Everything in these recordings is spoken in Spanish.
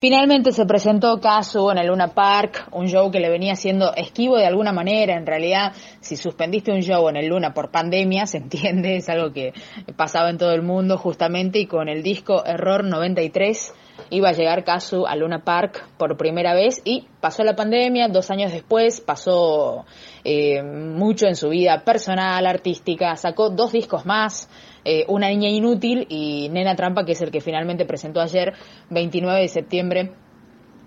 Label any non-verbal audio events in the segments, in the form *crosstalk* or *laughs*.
Finalmente se presentó Casu en el Luna Park, un show que le venía siendo esquivo de alguna manera. En realidad, si suspendiste un show en el Luna por pandemia, se entiende, es algo que pasaba en todo el mundo justamente y con el disco Error 93 iba a llegar Casu a Luna Park por primera vez y pasó la pandemia, dos años después pasó eh, mucho en su vida personal, artística, sacó dos discos más, eh, Una niña inútil y Nena Trampa, que es el que finalmente presentó ayer, 29 de septiembre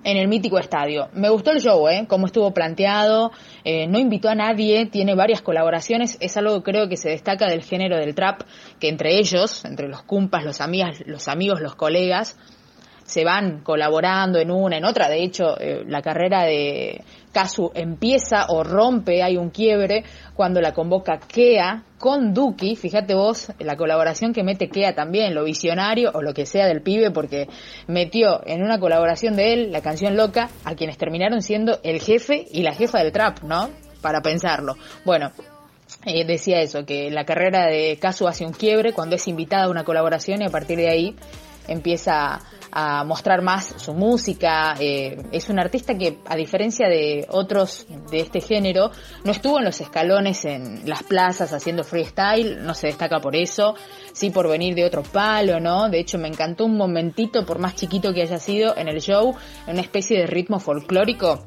en el mítico estadio. Me gustó el show, ¿eh? Cómo estuvo planteado, eh, no invitó a nadie, tiene varias colaboraciones, es algo que creo que se destaca del género del trap, que entre ellos, entre los cumpas, los amigas, los amigos, los colegas, se van colaborando en una, en otra. De hecho, eh, la carrera de Casu empieza o rompe, hay un quiebre, cuando la convoca Kea con Duki. Fíjate vos la colaboración que mete Kea también, lo visionario o lo que sea del pibe, porque metió en una colaboración de él la canción Loca a quienes terminaron siendo el jefe y la jefa del trap, ¿no? Para pensarlo. Bueno, eh, decía eso, que la carrera de Casu hace un quiebre cuando es invitada a una colaboración y a partir de ahí empieza a mostrar más su música. Eh, es un artista que, a diferencia de otros de este género, no estuvo en los escalones en las plazas haciendo freestyle, no se destaca por eso, sí por venir de otro palo, ¿no? De hecho, me encantó un momentito, por más chiquito que haya sido, en el show, en una especie de ritmo folclórico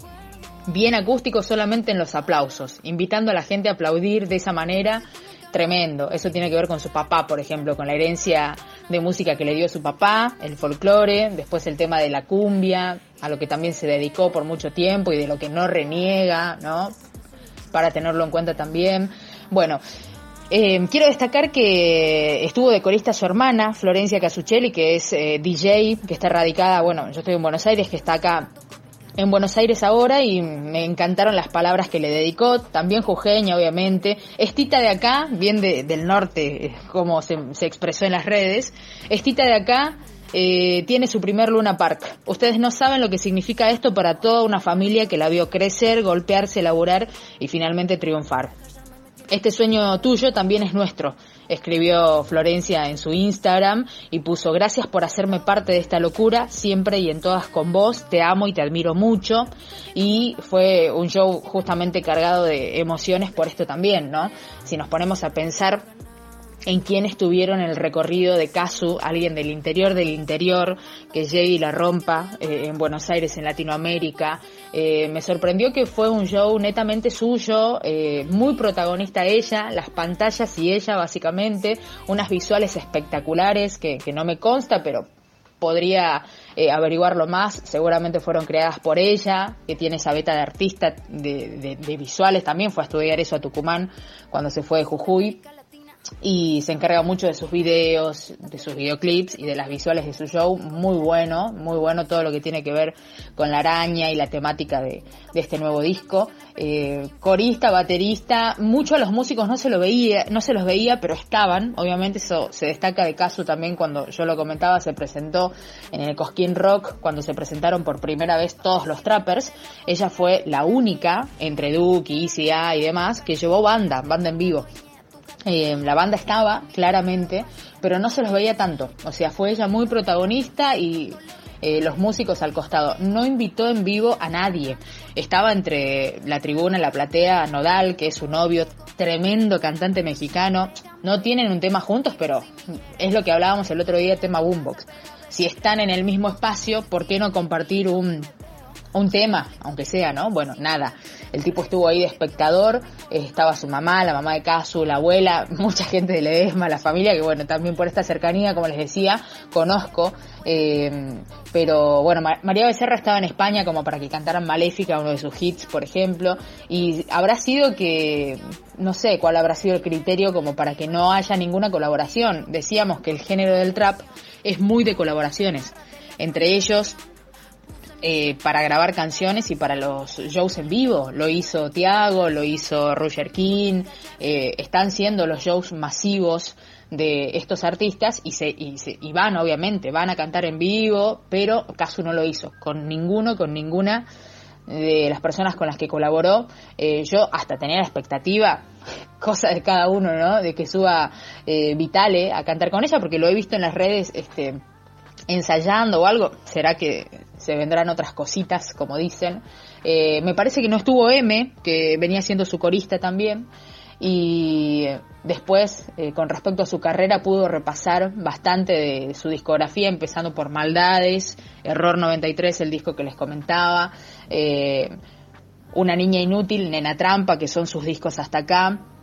bien acústico solamente en los aplausos, invitando a la gente a aplaudir de esa manera tremendo. Eso tiene que ver con su papá, por ejemplo, con la herencia de música que le dio su papá, el folclore, después el tema de la cumbia, a lo que también se dedicó por mucho tiempo y de lo que no reniega, ¿no? Para tenerlo en cuenta también. Bueno, eh, quiero destacar que estuvo de corista su hermana, Florencia Casuccelli, que es eh, DJ, que está radicada, bueno, yo estoy en Buenos Aires, que está acá en Buenos Aires ahora y me encantaron las palabras que le dedicó, también jujeña obviamente, estita de acá, bien del norte, como se, expresó en las redes, estita de acá eh, tiene su primer Luna Park. Ustedes no saben lo que significa esto para toda una familia que la vio crecer, golpearse, laburar y finalmente triunfar. Este sueño tuyo también es nuestro, escribió Florencia en su Instagram y puso gracias por hacerme parte de esta locura, siempre y en todas con vos, te amo y te admiro mucho. Y fue un show justamente cargado de emociones por esto también, ¿no? Si nos ponemos a pensar en quién tuvieron el recorrido de Casu, alguien del interior del interior, que llegue y la rompa eh, en Buenos Aires, en Latinoamérica. Eh, me sorprendió que fue un show netamente suyo, eh, muy protagonista ella, las pantallas y ella básicamente, unas visuales espectaculares que, que no me consta, pero podría averiguarlo más, seguramente fueron creadas por ella, que tiene esa beta de artista de, de, visuales, también. Fue a estudiar eso a Tucumán cuando se fue de Jujuy y se encarga mucho de sus videos, de sus videoclips y de las visuales de su show. Muy bueno, muy bueno todo lo que tiene que ver con la araña y la temática de, este nuevo disco. Eh, corista, baterista, muchos de los músicos no se lo veía, no se los veía, pero estaban. Obviamente eso se destaca de caso también cuando yo lo comentaba, se presentó en el Cosquín Rock cuando se presentaron por primera vez todos los trappers. Ella fue la única entre Duke, Easy y demás que llevó banda, banda en vivo. Eh, la banda estaba, claramente, pero no se los veía tanto. O sea, fue ella muy protagonista y eh, los músicos al costado. No invitó en vivo a nadie. Estaba entre la tribuna, la platea, Nodal, que es su novio, tremendo cantante mexicano. No tienen un tema juntos, pero es lo que hablábamos el otro día, tema Boombox. Si están en el mismo espacio, ¿por qué no compartir un, un tema, aunque sea, ¿no? Bueno, nada. El tipo estuvo ahí de espectador, eh, estaba su mamá, la mamá de Casu, la abuela, *laughs* mucha gente de Ledesma, la familia, que bueno, también por esta cercanía, como les decía, conozco. Eh, pero bueno, María Becerra estaba en España como para que cantaran Maléfica, uno de sus hits, por ejemplo, y habrá sido que, no sé cuál habrá sido el criterio como para que no haya ninguna colaboración. Decíamos que el género del trap es muy de colaboraciones. Entre ellos, eh, para grabar canciones y para los shows en vivo. Lo hizo Tiago, lo hizo Roger King, eh, están siendo los shows masivos de estos artistas y, se, y, se, y van, obviamente, van a cantar en vivo, pero Casu no lo hizo, con ninguno, con ninguna de las personas con las que colaboró. Eh, yo hasta tenía la expectativa, *laughs* cosa de cada uno, ¿no? De que suba Vitale a cantar con ella, porque lo he visto en las redes, este ensayando o algo, será que se vendrán otras cositas, como dicen. Eh, me parece que no estuvo M, que venía siendo su corista también, y después, eh, con respecto a su carrera, pudo repasar bastante de su discografía, empezando por Maldades, Error 93, el disco que les comentaba, eh, Una Niña Inútil, Nena Trampa, que son sus discos hasta acá,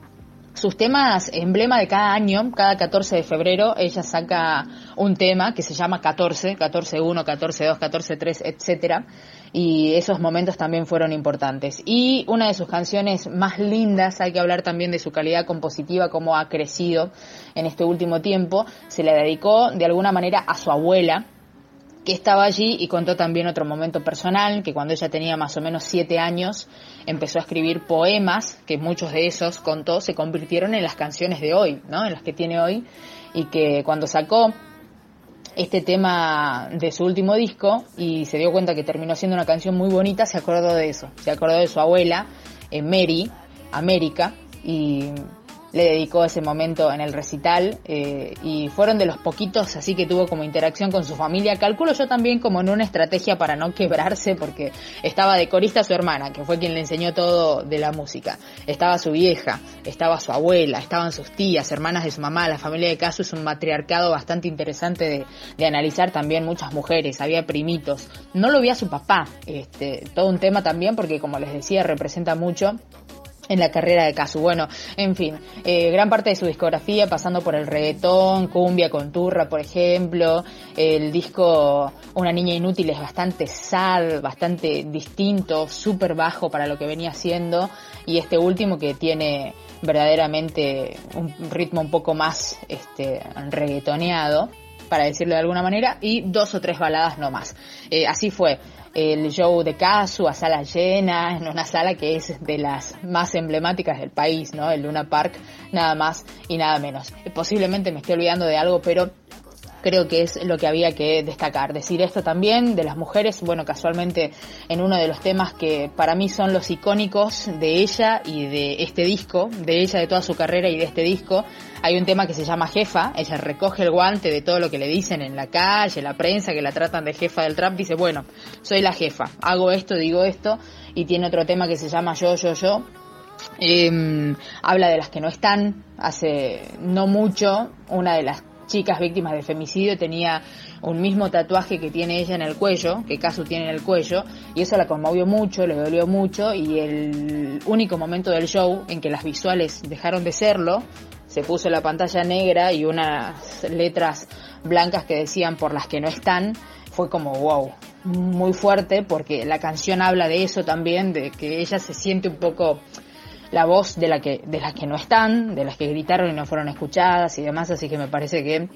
sus temas emblema de cada año, cada 14 de febrero, ella saca un tema que se llama 14, 14-1, 14-2, 14-3, etcétera, y esos momentos también fueron importantes. Y una de sus canciones más lindas, hay que hablar también de su calidad compositiva, cómo ha crecido en este último tiempo, se le dedicó de alguna manera a su abuela, que estaba allí y contó también otro momento personal, que cuando ella tenía más o menos siete años empezó a escribir poemas, que muchos de esos contó se convirtieron en las canciones de hoy, ¿no? En las que tiene hoy, y que cuando sacó este tema de su último disco y se dio cuenta que terminó siendo una canción muy bonita, se acordó de eso, se acordó de su abuela, eh, Mary, América, y le dedicó ese momento en el recital eh, y fueron de los poquitos así que tuvo como interacción con su familia. Calculo yo también como en una estrategia para no quebrarse porque estaba de corista su hermana, que fue quien le enseñó todo de la música. Estaba su vieja, estaba su abuela, estaban sus tías, hermanas de su mamá. La familia de Caso es un matriarcado bastante interesante de, de analizar también muchas mujeres, había primitos. No lo vi a su papá, este, todo un tema también porque como les decía representa mucho en la carrera de Casu. Bueno, en fin, eh, gran parte de su discografía pasando por el reggaetón, cumbia con turra, por ejemplo, el disco Una niña inútil es bastante sad, bastante distinto, súper bajo para lo que venía haciendo y este último que tiene verdaderamente un ritmo un poco más este reggaetoneado para decirlo de alguna manera, y dos o tres baladas no más. Eh, así fue el show de Casu a sala llena, en una sala que es de las más emblemáticas del país, ¿no? El Luna Park, nada más y nada menos. Posiblemente me estoy olvidando de algo, pero creo que es lo que había que destacar. Decir esto también de las mujeres, bueno, casualmente en uno de los temas que para mí son los icónicos de ella y de este disco, de ella, de toda su carrera y de este disco, hay un tema que se llama Jefa, ella recoge el guante de todo lo que le dicen en la calle, la prensa, que la tratan de jefa del trap, dice, bueno, soy la jefa, hago esto, digo esto, y tiene otro tema que se llama Yo, Yo, Yo, eh, habla de las que no están. Hace no mucho, una de las chicas víctimas de femicidio tenía un mismo tatuaje que tiene ella en el cuello, que Casu tiene en el cuello, y eso la conmovió mucho, le dolió mucho, y el único momento del show en que las visuales dejaron de serlo, se puso la pantalla negra y unas letras blancas que decían por las que no están, fue como wow, muy fuerte porque la canción habla de eso también, de que ella se siente un poco la voz de la que de las que no están, de las que gritaron y no fueron escuchadas y demás, así que me parece que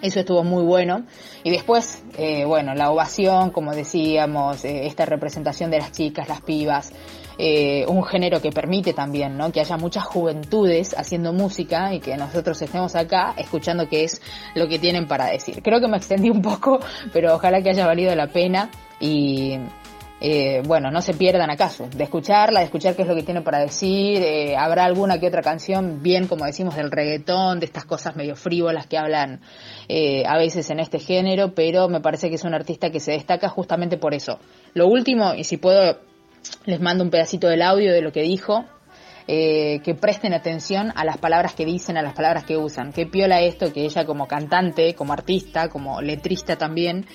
eso estuvo muy bueno. Y después, eh, bueno, la ovación, como decíamos, eh, esta representación de las chicas, las pibas, eh, un género que permite también, ¿no? Que haya muchas juventudes haciendo música y que nosotros estemos acá escuchando qué es lo que tienen para decir. Creo que me extendí un poco, *laughs* pero ojalá que haya valido la pena y eh, bueno, no se pierdan acaso de escucharla, de escuchar qué es lo que tiene para decir. Eh, habrá alguna que otra canción, bien como decimos, del reggaetón, de estas cosas medio frívolas que hablan a veces en este género, pero me parece que es un artista que se destaca justamente por eso. Lo último, y si puedo, les mando un pedacito del audio de lo que dijo. que presten atención a las palabras que dicen, a las palabras que usan. Qué piola esto que ella como cantante, como artista, como letrista también,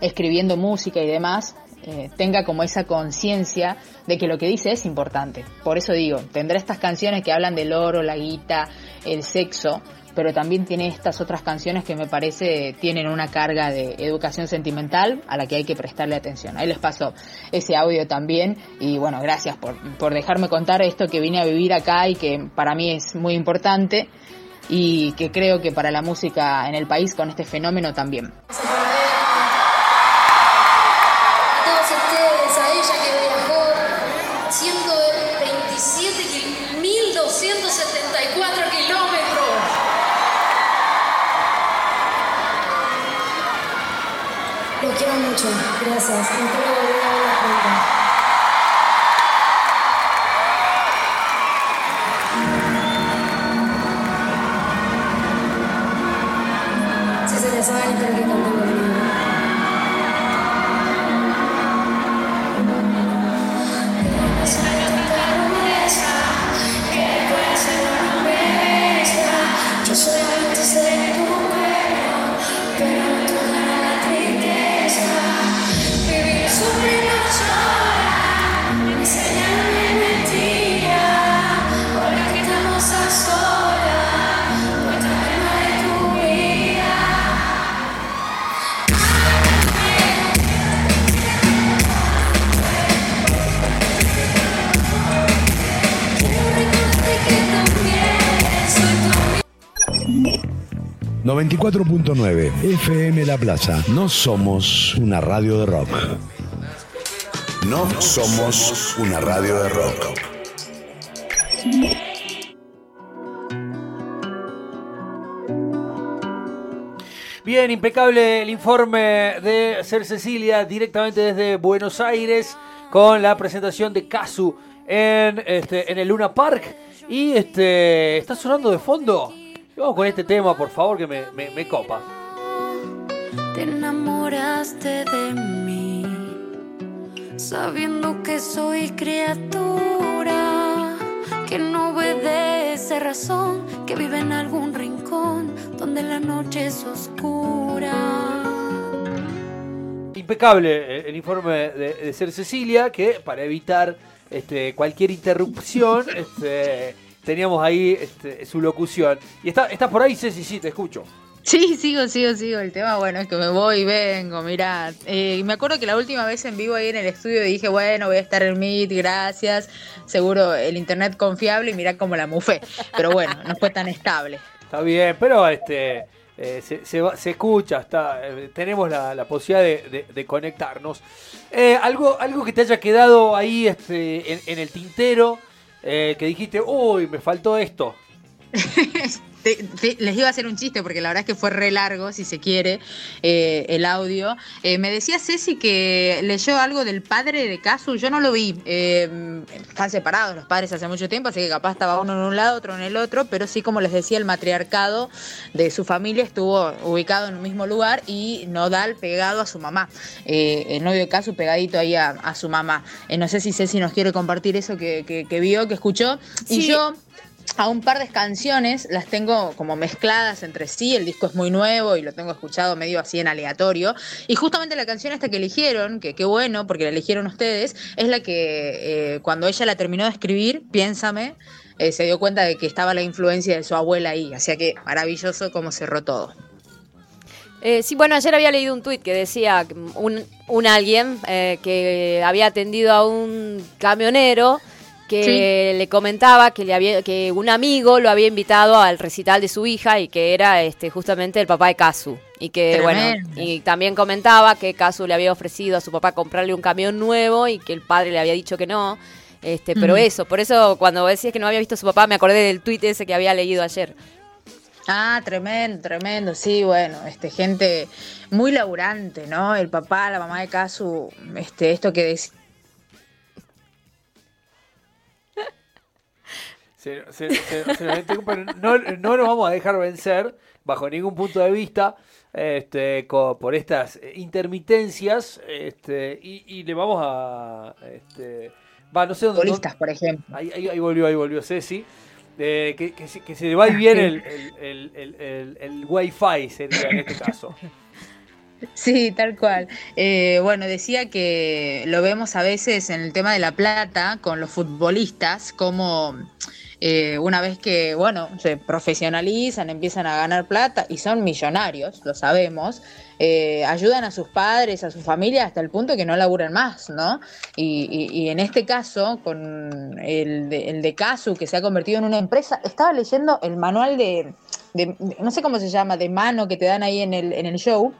escribiendo música y demás, eh, tenga como esa conciencia de que lo que dice es importante. Por eso digo, tendrá estas canciones que hablan del oro, la guita, el sexo, pero también tiene estas otras canciones que me parece tienen una carga de educación sentimental a la que hay que prestarle atención. Ahí les paso ese audio también y bueno, gracias por, por dejarme contar esto que vine a vivir acá y que para mí es muy importante y que creo que para la música en el país con este fenómeno también. design and 94.9 FM La Plaza. No somos una radio de rock. No somos una radio de rock. Bien, impecable el informe de Ser Cecilia directamente desde Buenos Aires con la presentación de Casu en, este, en el Luna Park. Y este está sonando de fondo vamos con este tema, por favor, que me, me, copa. Te enamoraste de mí, sabiendo que soy criatura, que no obedece razón, que vive en algún rincón donde la noche es oscura. Impecable el informe de, Ser Cecilia, que para evitar este, cualquier interrupción, este, teníamos ahí este, su locución. ¿Y está, estás por ahí, Ceci? Sí, te escucho. Sí, sigo, sigo, sigo. El tema, bueno, es que me voy y vengo, mirá. Eh, me acuerdo que la última vez en vivo ahí en el estudio dije, bueno, voy a estar en Meet, gracias. Seguro el internet confiable y mirá cómo la mufé. Pero bueno, no fue tan estable. Está bien, pero este eh, se, se, escucha, está, eh, tenemos la, posibilidad de, conectarnos. algo, algo que te haya quedado ahí este, en el tintero eh, que dijiste, uy, me faltó esto? *laughs* les iba a hacer un chiste porque la verdad es que fue re largo, si se quiere, eh, el audio. Eh, me decía Ceci que leyó algo del padre de Casu, yo no lo vi. están separados los padres hace mucho tiempo, así que capaz estaba uno en un lado, otro en el otro, pero sí, como les decía, el matriarcado de su familia estuvo ubicado en un mismo lugar y Nodal pegado a su mamá. el novio de Casu pegadito ahí a, su mamá. no sé si Ceci nos quiere compartir eso que, vio, que escuchó. Y yo a un par de canciones, las tengo como mezcladas entre sí, el disco es muy nuevo y lo tengo escuchado medio así en aleatorio. Y justamente la canción esta que eligieron, que qué bueno, porque la eligieron ustedes, es la que eh, cuando ella la terminó de escribir, Piénsame, eh, se dio cuenta de que estaba la influencia de su abuela ahí. Así que maravilloso cómo cerró todo. Eh, sí, bueno, ayer había leído un tuit que decía un, un alguien que había atendido a un camionero que le comentaba que le había que un amigo lo había invitado al recital de su hija y que era este justamente el papá de Kazu y que bueno y también comentaba que Kazu le había ofrecido a su papá comprarle un camión nuevo y que el padre le había dicho que no. Este pero eso por eso cuando decías que no había visto a su papá me acordé del tuit ese que había leído ayer. Ah, tremendo, tremendo, sí, bueno, este, gente muy laburante, ¿no? El papá, la mamá de Kazu, este, esto que decía no, no nos vamos a dejar vencer bajo ningún punto de vista este, por estas intermitencias este, y, le vamos a... Este, va, no sé dónde... por ejemplo. Ahí, ahí, volvió, ahí volvió Ceci. Eh, que, que, se le va bien *laughs* el, el, el, el, wifi sería en este caso. Sí, tal cual. Eh, bueno, decía que lo vemos a veces en el tema de la plata con los futbolistas, como eh, una vez que, bueno, se profesionalizan, empiezan a ganar plata y son millonarios, lo sabemos, eh, ayudan a sus padres, a su familia hasta el punto que no laburan más, ¿no? Y, en este caso, con el de, el de Casu, que se ha convertido en una empresa, estaba leyendo el manual de, no sé cómo se llama, de mano que te dan ahí en el, en el show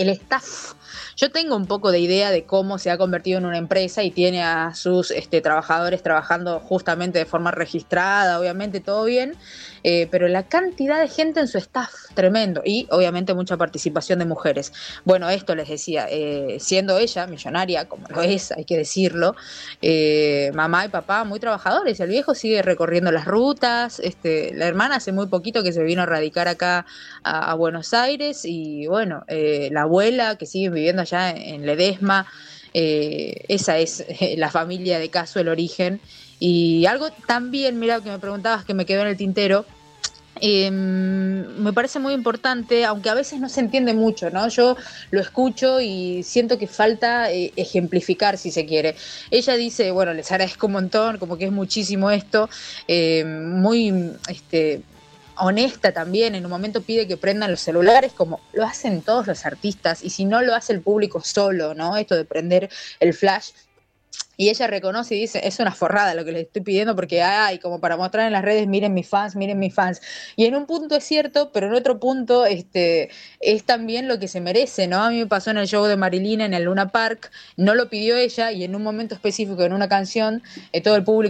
el staff yo tengo un poco de idea de cómo se ha convertido en una empresa y tiene a sus este, trabajadores trabajando justamente de forma registrada, obviamente todo bien, eh, pero la cantidad de gente en su staff, tremendo, y obviamente mucha participación de mujeres. Bueno, esto les decía, eh, siendo ella millonaria, como lo es, hay que decirlo, eh, mamá y papá muy trabajadores, el viejo sigue recorriendo las rutas, este, la hermana hace muy poquito que se vino a radicar acá a, a Buenos Aires y bueno, la abuela que sigue viviendo allá en Ledesma. Eh, esa es eh, *laughs* la familia de Caso, el origen. Y algo también, mira, que me preguntabas que me quedó en el tintero, em, me parece muy importante, aunque a veces no se entiende mucho, ¿no? Yo lo escucho y siento que falta eh, ejemplificar, si se quiere. Ella dice, bueno, les agradezco un montón, como que es muchísimo esto, muy, este, honesta también, en un momento pide que prendan los celulares como lo hacen todos los artistas y si no lo hace el público solo, ¿no? Esto de prender el flash y ella reconoce y dice, es una forrada lo que les estoy pidiendo porque hay como para mostrar en las redes, miren mis fans, miren mis fans. Y en un punto es cierto, pero en otro punto este, es también lo que se merece, ¿no? A mí me pasó en el show de Marilina en el Luna Park, no lo pidió ella y en un momento específico, en una canción, eh, todo el público